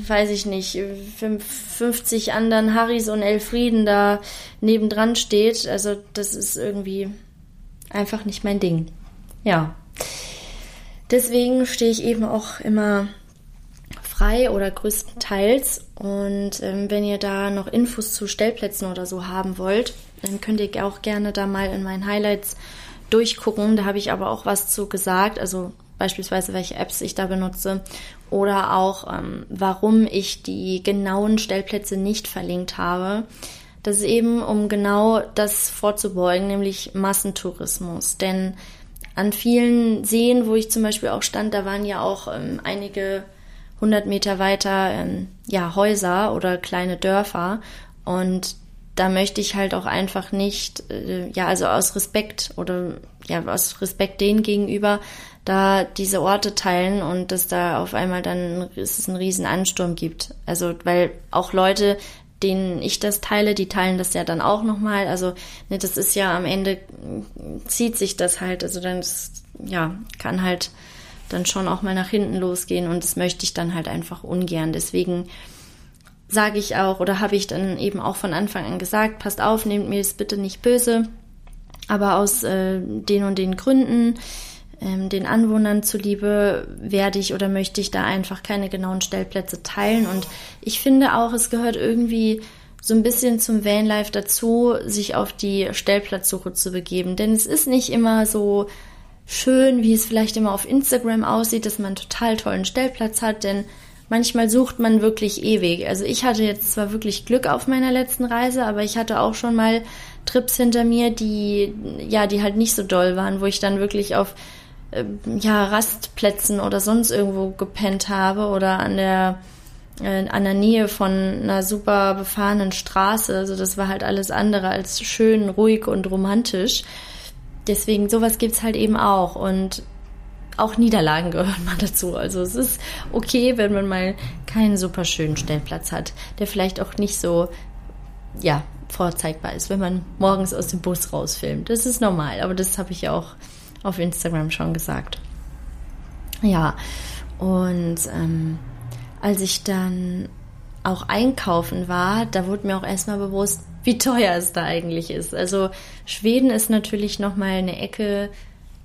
weiß ich nicht, 50 anderen Harrys und Elfrieden da nebendran steht. Also das ist irgendwie einfach nicht mein Ding. Ja. Deswegen stehe ich eben auch immer frei oder größtenteils. Und ähm, wenn ihr da noch Infos zu Stellplätzen oder so haben wollt, dann könnt ihr auch gerne da mal in meinen Highlights durchgucken. Da habe ich aber auch was zu gesagt, also beispielsweise welche Apps ich da benutze oder auch ähm, warum ich die genauen Stellplätze nicht verlinkt habe. Das ist eben, um genau das vorzubeugen, nämlich Massentourismus. Denn an vielen Seen, wo ich zum Beispiel auch stand, da waren ja auch ähm, einige 100 Meter weiter ähm, ja Häuser oder kleine Dörfer und da möchte ich halt auch einfach nicht, äh, ja, also aus Respekt oder ja, aus Respekt denen gegenüber, da diese Orte teilen und dass da auf einmal dann es einen riesen Ansturm gibt. Also, weil auch Leute, denen ich das teile, die teilen das ja dann auch nochmal. Also, ne, das ist ja am Ende zieht sich das halt. Also dann, ist, ja, kann halt dann schon auch mal nach hinten losgehen und das möchte ich dann halt einfach ungern. Deswegen sage ich auch oder habe ich dann eben auch von Anfang an gesagt, passt auf, nehmt mir das bitte nicht böse, aber aus äh, den und den Gründen, ähm, den Anwohnern zuliebe, werde ich oder möchte ich da einfach keine genauen Stellplätze teilen. Und ich finde auch, es gehört irgendwie so ein bisschen zum Vanlife dazu, sich auf die Stellplatzsuche zu begeben, denn es ist nicht immer so schön, wie es vielleicht immer auf Instagram aussieht, dass man einen total tollen Stellplatz hat, denn manchmal sucht man wirklich ewig. Also ich hatte jetzt zwar wirklich Glück auf meiner letzten Reise, aber ich hatte auch schon mal Trips hinter mir, die ja, die halt nicht so doll waren, wo ich dann wirklich auf äh, ja Rastplätzen oder sonst irgendwo gepennt habe oder an der äh, an der Nähe von einer super befahrenen Straße. Also das war halt alles andere als schön, ruhig und romantisch. Deswegen sowas gibt's halt eben auch und auch Niederlagen gehören mal dazu. Also es ist okay, wenn man mal keinen super schönen Stellplatz hat, der vielleicht auch nicht so ja vorzeigbar ist, wenn man morgens aus dem Bus rausfilmt. Das ist normal, aber das habe ich ja auch auf Instagram schon gesagt. Ja, und ähm, als ich dann auch einkaufen war, da wurde mir auch erstmal bewusst, wie teuer es da eigentlich ist. Also Schweden ist natürlich noch mal eine Ecke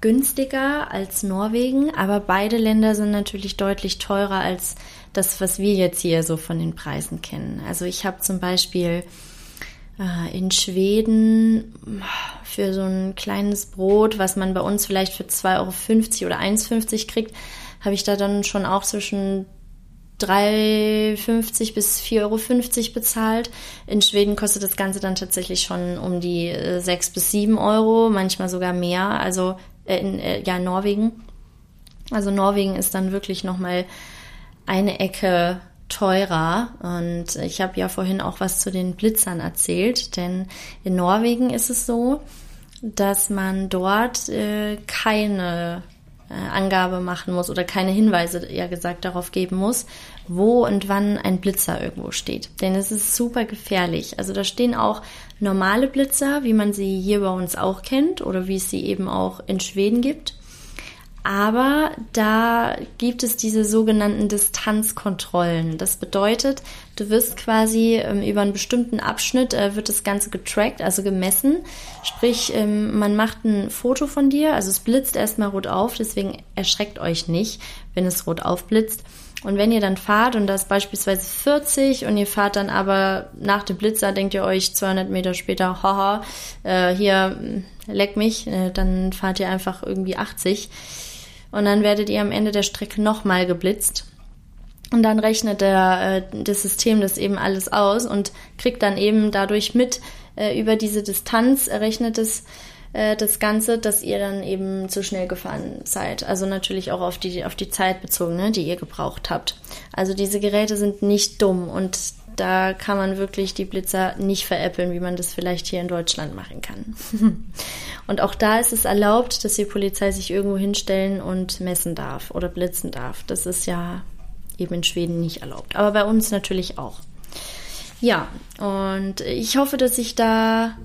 günstiger als Norwegen, aber beide Länder sind natürlich deutlich teurer als das, was wir jetzt hier so von den Preisen kennen. Also ich habe zum Beispiel äh, in Schweden für so ein kleines Brot, was man bei uns vielleicht für 2,50 Euro oder 1,50 kriegt, habe ich da dann schon auch zwischen 3,50 bis 4,50 Euro bezahlt. In Schweden kostet das Ganze dann tatsächlich schon um die 6 äh, bis 7 Euro, manchmal sogar mehr. Also äh, in, äh, ja, Norwegen. Also Norwegen ist dann wirklich nochmal eine Ecke teurer. Und ich habe ja vorhin auch was zu den Blitzern erzählt, denn in Norwegen ist es so, dass man dort äh, keine Angabe machen muss oder keine Hinweise, ja gesagt, darauf geben muss, wo und wann ein Blitzer irgendwo steht. Denn es ist super gefährlich. Also da stehen auch normale Blitzer, wie man sie hier bei uns auch kennt oder wie es sie eben auch in Schweden gibt. Aber da gibt es diese sogenannten Distanzkontrollen. Das bedeutet, du wirst quasi ähm, über einen bestimmten Abschnitt äh, wird das Ganze getrackt, also gemessen. Sprich, ähm, man macht ein Foto von dir, also es blitzt erstmal rot auf, deswegen erschreckt euch nicht, wenn es rot aufblitzt. Und wenn ihr dann fahrt und das beispielsweise 40 und ihr fahrt dann aber nach dem Blitzer, denkt ihr euch 200 Meter später, haha, äh, hier leck mich, äh, dann fahrt ihr einfach irgendwie 80 und dann werdet ihr am Ende der Strecke nochmal geblitzt. Und dann rechnet der, äh, das System das eben alles aus und kriegt dann eben dadurch mit äh, über diese Distanz, errechnet es äh, das Ganze, dass ihr dann eben zu schnell gefahren seid. Also natürlich auch auf die, auf die Zeit bezogen, ne, die ihr gebraucht habt. Also diese Geräte sind nicht dumm und da kann man wirklich die Blitzer nicht veräppeln, wie man das vielleicht hier in Deutschland machen kann. <laughs> und auch da ist es erlaubt, dass die Polizei sich irgendwo hinstellen und messen darf oder blitzen darf. Das ist ja eben in Schweden nicht erlaubt. Aber bei uns natürlich auch. Ja, und ich hoffe, dass ich da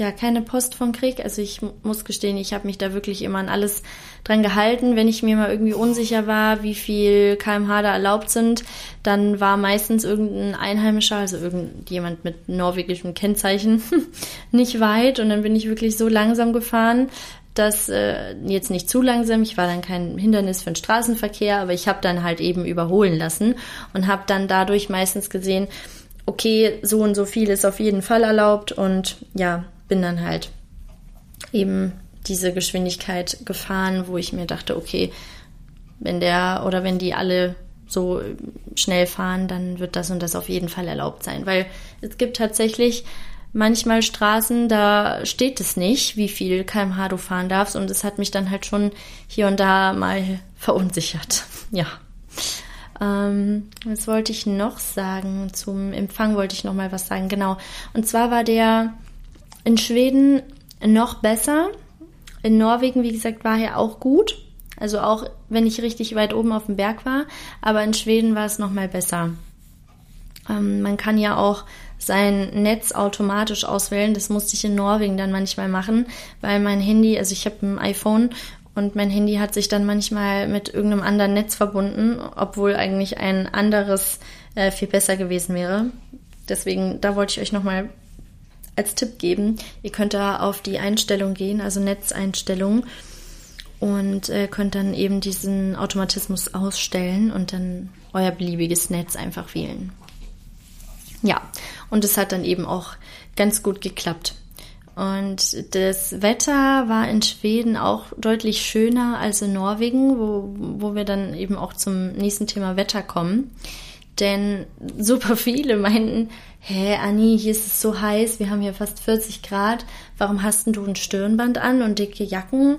ja keine Post von krieg. Also ich muss gestehen, ich habe mich da wirklich immer an alles dran gehalten. Wenn ich mir mal irgendwie unsicher war, wie viel kmh da erlaubt sind, dann war meistens irgendein Einheimischer, also irgendjemand mit norwegischem Kennzeichen, <laughs> nicht weit. Und dann bin ich wirklich so langsam gefahren, dass äh, jetzt nicht zu langsam, ich war dann kein Hindernis für den Straßenverkehr, aber ich habe dann halt eben überholen lassen und habe dann dadurch meistens gesehen, okay, so und so viel ist auf jeden Fall erlaubt und ja, bin dann halt eben diese Geschwindigkeit gefahren, wo ich mir dachte, okay, wenn der oder wenn die alle so schnell fahren, dann wird das und das auf jeden Fall erlaubt sein. Weil es gibt tatsächlich manchmal Straßen, da steht es nicht, wie viel kmh du fahren darfst. Und es hat mich dann halt schon hier und da mal verunsichert. <laughs> Ja. Ähm, was wollte ich noch sagen? Zum Empfang wollte ich noch mal was sagen. Genau. Und zwar war der in Schweden noch besser. In Norwegen, wie gesagt, war er auch gut. Also auch wenn ich richtig weit oben auf dem Berg war. Aber in Schweden war es noch mal besser. Ähm, man kann ja auch sein Netz automatisch auswählen. Das musste ich in Norwegen dann manchmal machen, weil mein Handy, also ich habe ein iPhone und mein Handy hat sich dann manchmal mit irgendeinem anderen Netz verbunden, obwohl eigentlich ein anderes äh, viel besser gewesen wäre. Deswegen, da wollte ich euch nochmal als Tipp geben. Ihr könnt da auf die Einstellung gehen, also Netzeinstellungen und äh, könnt dann eben diesen Automatismus ausstellen und dann euer beliebiges Netz einfach wählen. Ja, und es hat dann eben auch ganz gut geklappt. Und das Wetter war in Schweden auch deutlich schöner als in Norwegen, wo, wo wir dann eben auch zum nächsten Thema Wetter kommen. Denn super viele meinten, hä, Anni, hier ist es so heiß, wir haben hier fast 40 Grad, warum hast denn du ein Stirnband an und dicke Jacken?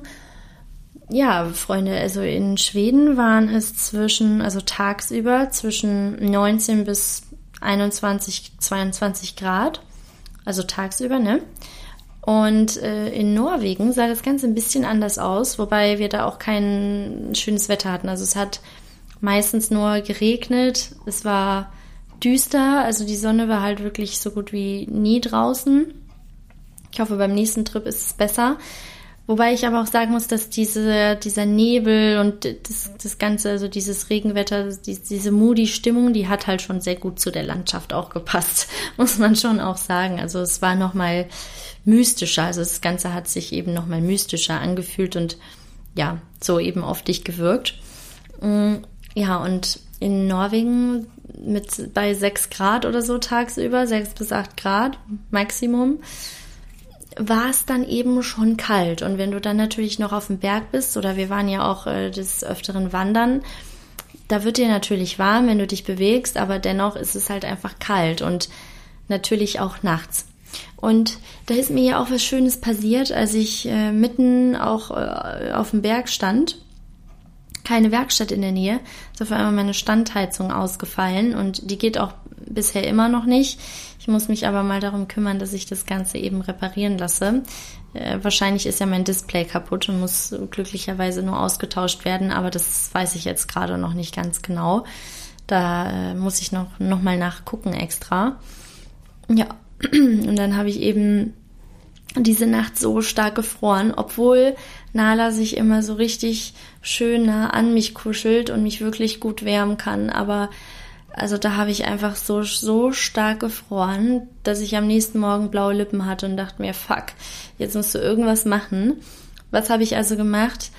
Ja, Freunde, also in Schweden waren es zwischen, also tagsüber zwischen 19 bis 21, 22 Grad, also tagsüber, ne? Und äh, in Norwegen sah das Ganze ein bisschen anders aus, wobei wir da auch kein schönes Wetter hatten. Also es hat meistens nur geregnet, es war düster, also die Sonne war halt wirklich so gut wie nie draußen. Ich hoffe, beim nächsten Trip ist es besser. Wobei ich aber auch sagen muss, dass diese, dieser Nebel und das, das Ganze, also dieses Regenwetter, die, diese moody Stimmung, die hat halt schon sehr gut zu der Landschaft auch gepasst, <laughs> muss man schon auch sagen. Also es war nochmal mystischer, also das Ganze hat sich eben nochmal mystischer angefühlt und ja, so eben auf dich gewirkt. Ja, und in Norwegen mit bei 6 Grad oder so tagsüber, 6 bis 8 Grad Maximum, war es dann eben schon kalt. Und wenn du dann natürlich noch auf dem Berg bist, oder wir waren ja auch äh, des Öfteren wandern, da wird dir natürlich warm, wenn du dich bewegst, aber dennoch ist es halt einfach kalt und natürlich auch nachts. Und da ist mir ja auch was Schönes passiert, als ich äh, mitten auch äh, auf dem Berg stand. Keine Werkstatt in der Nähe. Ist auf einmal meine Standheizung ausgefallen und die geht auch bisher immer noch nicht. Ich muss mich aber mal darum kümmern, dass ich das Ganze eben reparieren lasse. Äh, wahrscheinlich ist ja mein Display kaputt und muss glücklicherweise nur ausgetauscht werden, aber das weiß ich jetzt gerade noch nicht ganz genau. Da äh, muss ich noch, noch mal nachgucken extra. Ja, <clears throat> und dann habe ich eben diese Nacht so stark gefroren, obwohl Nala sich immer so richtig schön nah an mich kuschelt und mich wirklich gut wärmen kann. Aber also da habe ich einfach so, so stark gefroren, dass ich am nächsten Morgen blaue Lippen hatte und dachte mir, fuck, jetzt musst du irgendwas machen. Was habe ich also gemacht?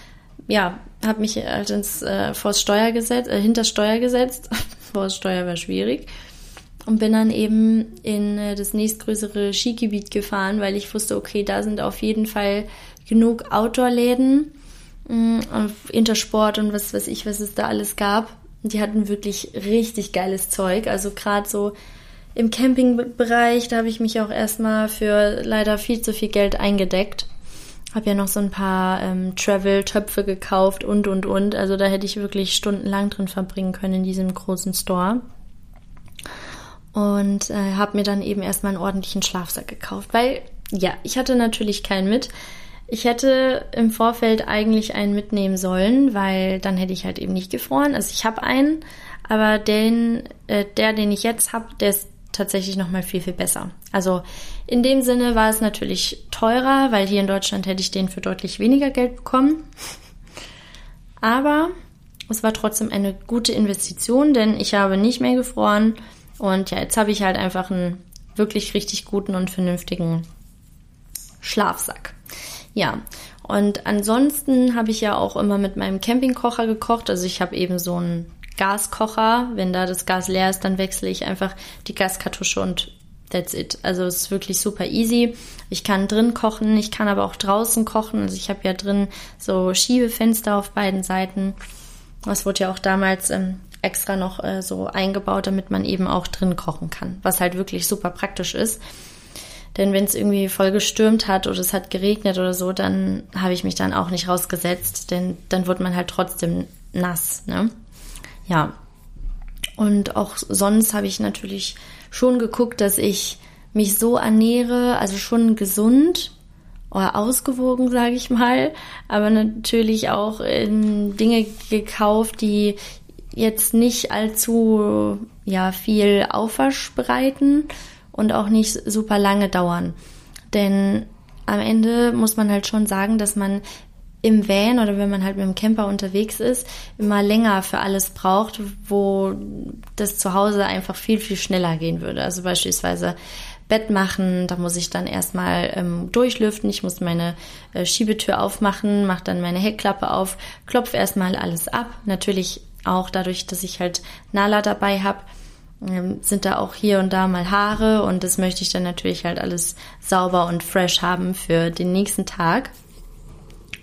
Ja, habe mich halt ins äh, vors Steuer gesetzt, äh, hinter Steuer gesetzt. <laughs> vors Steuer war schwierig und bin dann eben in äh, das nächstgrößere Skigebiet gefahren, weil ich wusste, okay, da sind auf jeden Fall genug Outdoor-Läden, mm, Intersport und was weiß ich, was es da alles gab. Die hatten wirklich richtig geiles Zeug. Also gerade so im Campingbereich, da habe ich mich auch erstmal für leider viel zu viel Geld eingedeckt. Habe ja noch so ein paar ähm, Travel-Töpfe gekauft und und und. Also da hätte ich wirklich stundenlang drin verbringen können in diesem großen Store und äh, habe mir dann eben erstmal einen ordentlichen Schlafsack gekauft, weil ja, ich hatte natürlich keinen mit. Ich hätte im Vorfeld eigentlich einen mitnehmen sollen, weil dann hätte ich halt eben nicht gefroren. Also ich habe einen, aber den, äh, der, den ich jetzt habe, der ist tatsächlich noch mal viel viel besser. Also in dem Sinne war es natürlich teurer, weil hier in Deutschland hätte ich den für deutlich weniger Geld bekommen. Aber es war trotzdem eine gute Investition, denn ich habe nicht mehr gefroren und ja, jetzt habe ich halt einfach einen wirklich richtig guten und vernünftigen Schlafsack. Ja, und ansonsten habe ich ja auch immer mit meinem Campingkocher gekocht. Also ich habe eben so einen Gaskocher. Wenn da das Gas leer ist, dann wechsle ich einfach die Gaskartusche und that's it. Also es ist wirklich super easy. Ich kann drin kochen, ich kann aber auch draußen kochen. Also ich habe ja drin so Schiebefenster auf beiden Seiten. Das wurde ja auch damals ähm, extra noch äh, so eingebaut, damit man eben auch drin kochen kann, was halt wirklich super praktisch ist. Denn wenn es irgendwie voll gestürmt hat oder es hat geregnet oder so, dann habe ich mich dann auch nicht rausgesetzt, denn dann wird man halt trotzdem nass. Ne? Ja. Und auch sonst habe ich natürlich schon geguckt, dass ich mich so ernähre, also schon gesund oder ausgewogen, sage ich mal, aber natürlich auch in Dinge gekauft, die jetzt nicht allzu ja viel Aufwasch bereiten und auch nicht super lange dauern. Denn am Ende muss man halt schon sagen, dass man im Van oder wenn man halt mit dem Camper unterwegs ist, immer länger für alles braucht, wo das zu Hause einfach viel, viel schneller gehen würde. Also beispielsweise Bett machen, da muss ich dann erstmal ähm, durchlüften, ich muss meine äh, Schiebetür aufmachen, mache dann meine Heckklappe auf, klopfe erstmal alles ab. Natürlich auch dadurch, dass ich halt Nala dabei habe, ähm, sind da auch hier und da mal Haare und das möchte ich dann natürlich halt alles sauber und fresh haben für den nächsten Tag.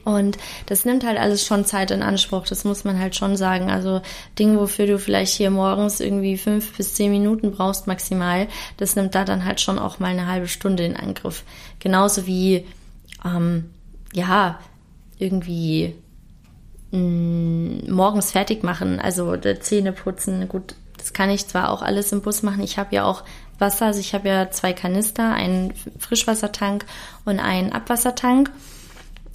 Und das nimmt halt alles schon Zeit in Anspruch, das muss man halt schon sagen. Also Dinge, wofür du vielleicht hier morgens irgendwie fünf bis zehn Minuten brauchst maximal, das nimmt da dann halt schon auch mal eine halbe Stunde in Angriff. Genauso wie, ähm, ja, irgendwie mh, mm, morgens fertig machen, also Zähne putzen, gut, das kann ich zwar auch alles im Bus machen. Ich habe ja auch Wasser, also ich habe ja zwei Kanister, einen Frischwassertank und einen Abwassertank.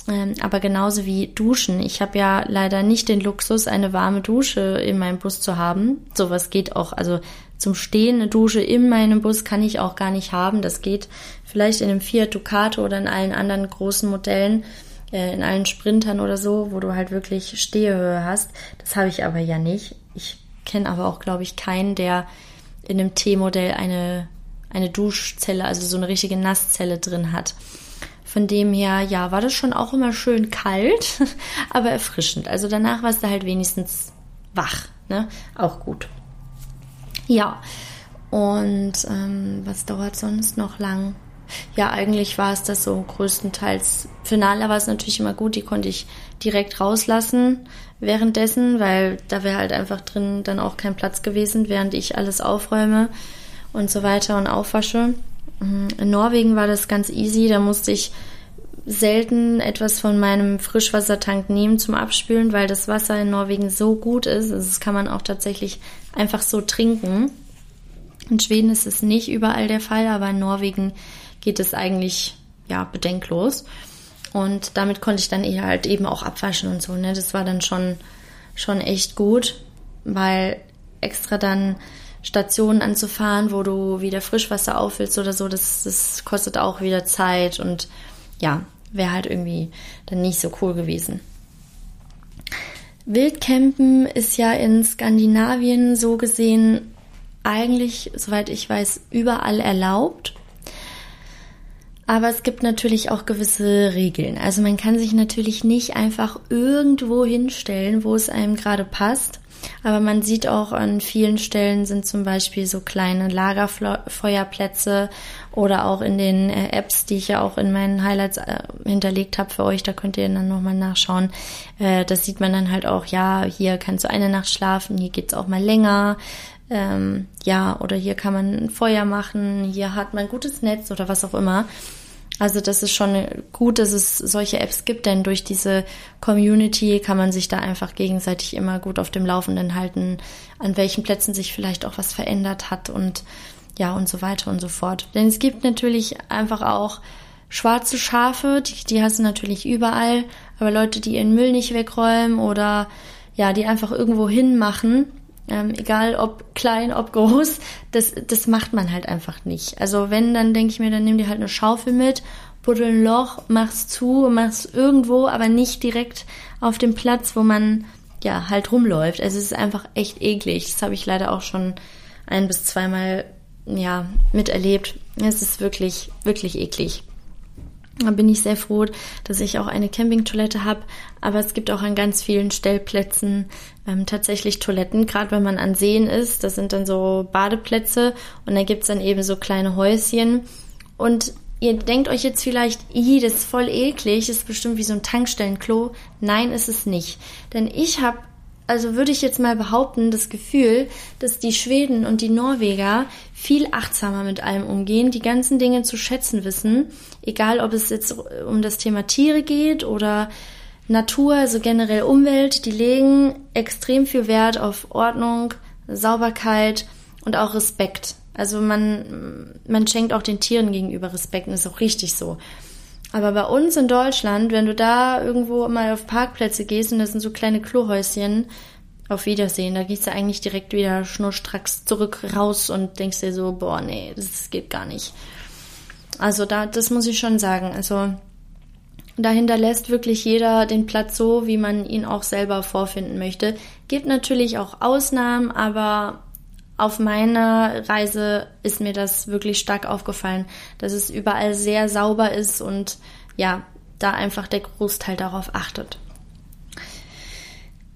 Ähm, aber genauso wie Duschen. Ich habe ja leider nicht den Luxus, eine warme Dusche in meinem Bus zu haben. Sowas geht auch. Also zum Stehen eine Dusche in meinem Bus kann ich auch gar nicht haben. Das geht vielleicht in einem Fiat Ducato oder in allen anderen großen Modellen, in allen Sprintern oder so, wo du halt wirklich Stehehöhe hast. Das habe ich aber ja nicht. Ich kenne aber auch, glaube ich, keinen, der in einem T-Modell eine, eine Duschzelle, also so eine richtige Nasszelle drin hat. Von dem her, ja, war das schon auch immer schön kalt, <laughs> aber erfrischend. Also danach warst du halt wenigstens wach, ne? Auch gut. Ja, und ähm, was dauert sonst noch lang? Ja, eigentlich war es das so größtenteils. Finale war es natürlich immer gut, die konnte ich direkt rauslassen währenddessen, weil da wäre halt einfach drin dann auch kein Platz gewesen, während ich alles aufräume und so weiter und aufwasche. Mhm. In Norwegen war das ganz easy, da musste ich selten etwas von meinem Frischwassertank nehmen zum Abspülen, weil das Wasser in Norwegen so gut ist. Also das kann man auch tatsächlich einfach so trinken. In Schweden ist es nicht überall der Fall, aber in Norwegen geht es eigentlich ja bedenklos. Und damit konnte ich dann eher halt eben auch abwaschen und so. Ne? Das war dann schon, schon echt gut, weil extra dann Stationen anzufahren, wo du wieder Frischwasser auffüllst oder so, das, das kostet auch wieder Zeit und ja, wäre halt irgendwie dann nicht so cool gewesen. Wildcampen ist ja in Skandinavien so gesehen eigentlich, soweit ich weiß, überall erlaubt. Aber es gibt natürlich auch gewisse Regeln. Also man kann sich natürlich nicht einfach irgendwo hinstellen, wo es einem gerade passt. Aber man sieht auch an vielen Stellen sind zum Beispiel so kleine Lagerfeuerplätze oder auch in den äh, Apps, die ich ja auch in meinen Highlights äh, hinterlegt habe für euch, da könnt ihr dann nochmal nachschauen. Äh, das sieht man dann halt auch, ja, hier kannst du eine Nacht schlafen, hier geht's auch mal länger. Ähm, ja, oder hier kann man ein Feuer machen, hier hat man ein gutes Netz oder was auch immer. Also das ist schon gut, dass es solche Apps gibt, denn durch diese Community kann man sich da einfach gegenseitig immer gut auf dem Laufenden halten, an welchen Plätzen sich vielleicht auch was verändert hat und ja und so weiter und so fort. Denn es gibt natürlich einfach auch schwarze Schafe, die, die hast du natürlich überall, aber Leute, die ihren Müll nicht wegräumen oder ja, die einfach irgendwo hinmachen, ähm, egal ob klein, ob groß, das, das macht man halt einfach nicht. Also wenn, dann denke ich mir, dann nimm dir halt eine Schaufel mit, buddel ein Loch, mach's zu, mach's irgendwo, aber nicht direkt auf dem Platz, wo man ja halt rumläuft. Also es ist einfach echt eklig. Das habe ich leider auch schon ein bis zweimal ja miterlebt. Es ist wirklich, wirklich eklig. Da bin ich sehr froh, dass ich auch eine Campingtoilette habe. Aber es gibt auch an ganz vielen Stellplätzen ähm, tatsächlich Toiletten, gerade wenn man an Seen ist. Das sind dann so Badeplätze und da gibt's dann eben so kleine Häuschen. Und ihr denkt euch jetzt vielleicht, i, das ist voll eklig, ist bestimmt wie so ein Tankstellenklo. Nein, ist es nicht. Denn ich habe also würde ich jetzt mal behaupten, das Gefühl, dass die Schweden und die Norweger viel achtsamer mit allem umgehen, die ganzen Dinge zu schätzen wissen, egal ob es jetzt um das Thema Tiere geht oder Natur, also generell Umwelt, die legen extrem viel Wert auf Ordnung, Sauberkeit und auch Respekt. Also man, man schenkt auch den Tieren gegenüber Respekt und ist auch richtig so. Aber bei uns in Deutschland, wenn du da irgendwo mal auf Parkplätze gehst und das sind so kleine Klohäuschen, auf Wiedersehen, da gehst du eigentlich direkt wieder schnurstracks zurück raus und denkst dir so, boah, nee, das geht gar nicht. Also da, das muss ich schon sagen. Also dahinter lässt wirklich jeder den Platz so, wie man ihn auch selber vorfinden möchte. Gibt natürlich auch Ausnahmen, aber auf meiner Reise ist mir das wirklich stark aufgefallen, dass es überall sehr sauber ist und ja, da einfach der Großteil darauf achtet.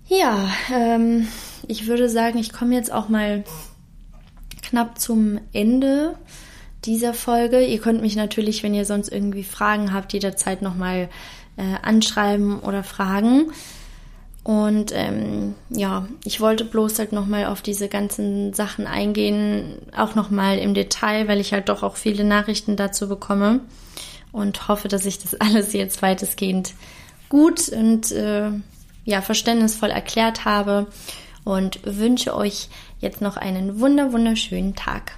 Ja, ähm, ich würde sagen, ich komme jetzt auch mal knapp zum Ende dieser Folge. Ihr könnt mich natürlich, wenn ihr sonst irgendwie Fragen habt, jederzeit nochmal äh, anschreiben oder fragen. Und ähm, ja, ich wollte bloß halt nochmal auf diese ganzen Sachen eingehen, auch nochmal im Detail, weil ich halt doch auch viele Nachrichten dazu bekomme und hoffe, dass ich das <laughs> alles jetzt weitestgehend gut und äh, ja, verständnisvoll erklärt habe und wünsche euch jetzt noch einen wunder wunderschönen Tag.